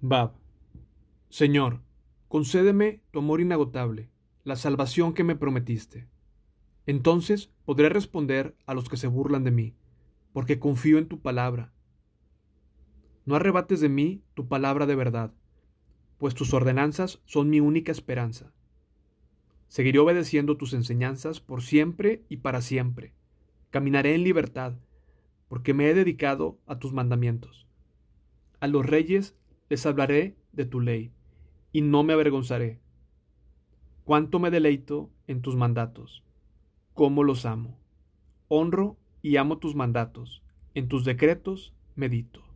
Bab. Señor, concédeme tu amor inagotable, la salvación que me prometiste. Entonces podré responder a los que se burlan de mí, porque confío en tu palabra. No arrebates de mí tu palabra de verdad, pues tus ordenanzas son mi única esperanza. Seguiré obedeciendo tus enseñanzas por siempre y para siempre. Caminaré en libertad, porque me he dedicado a tus mandamientos. A los reyes les hablaré de tu ley, y no me avergonzaré. Cuánto me deleito en tus mandatos, cómo los amo. Honro y amo tus mandatos, en tus decretos medito.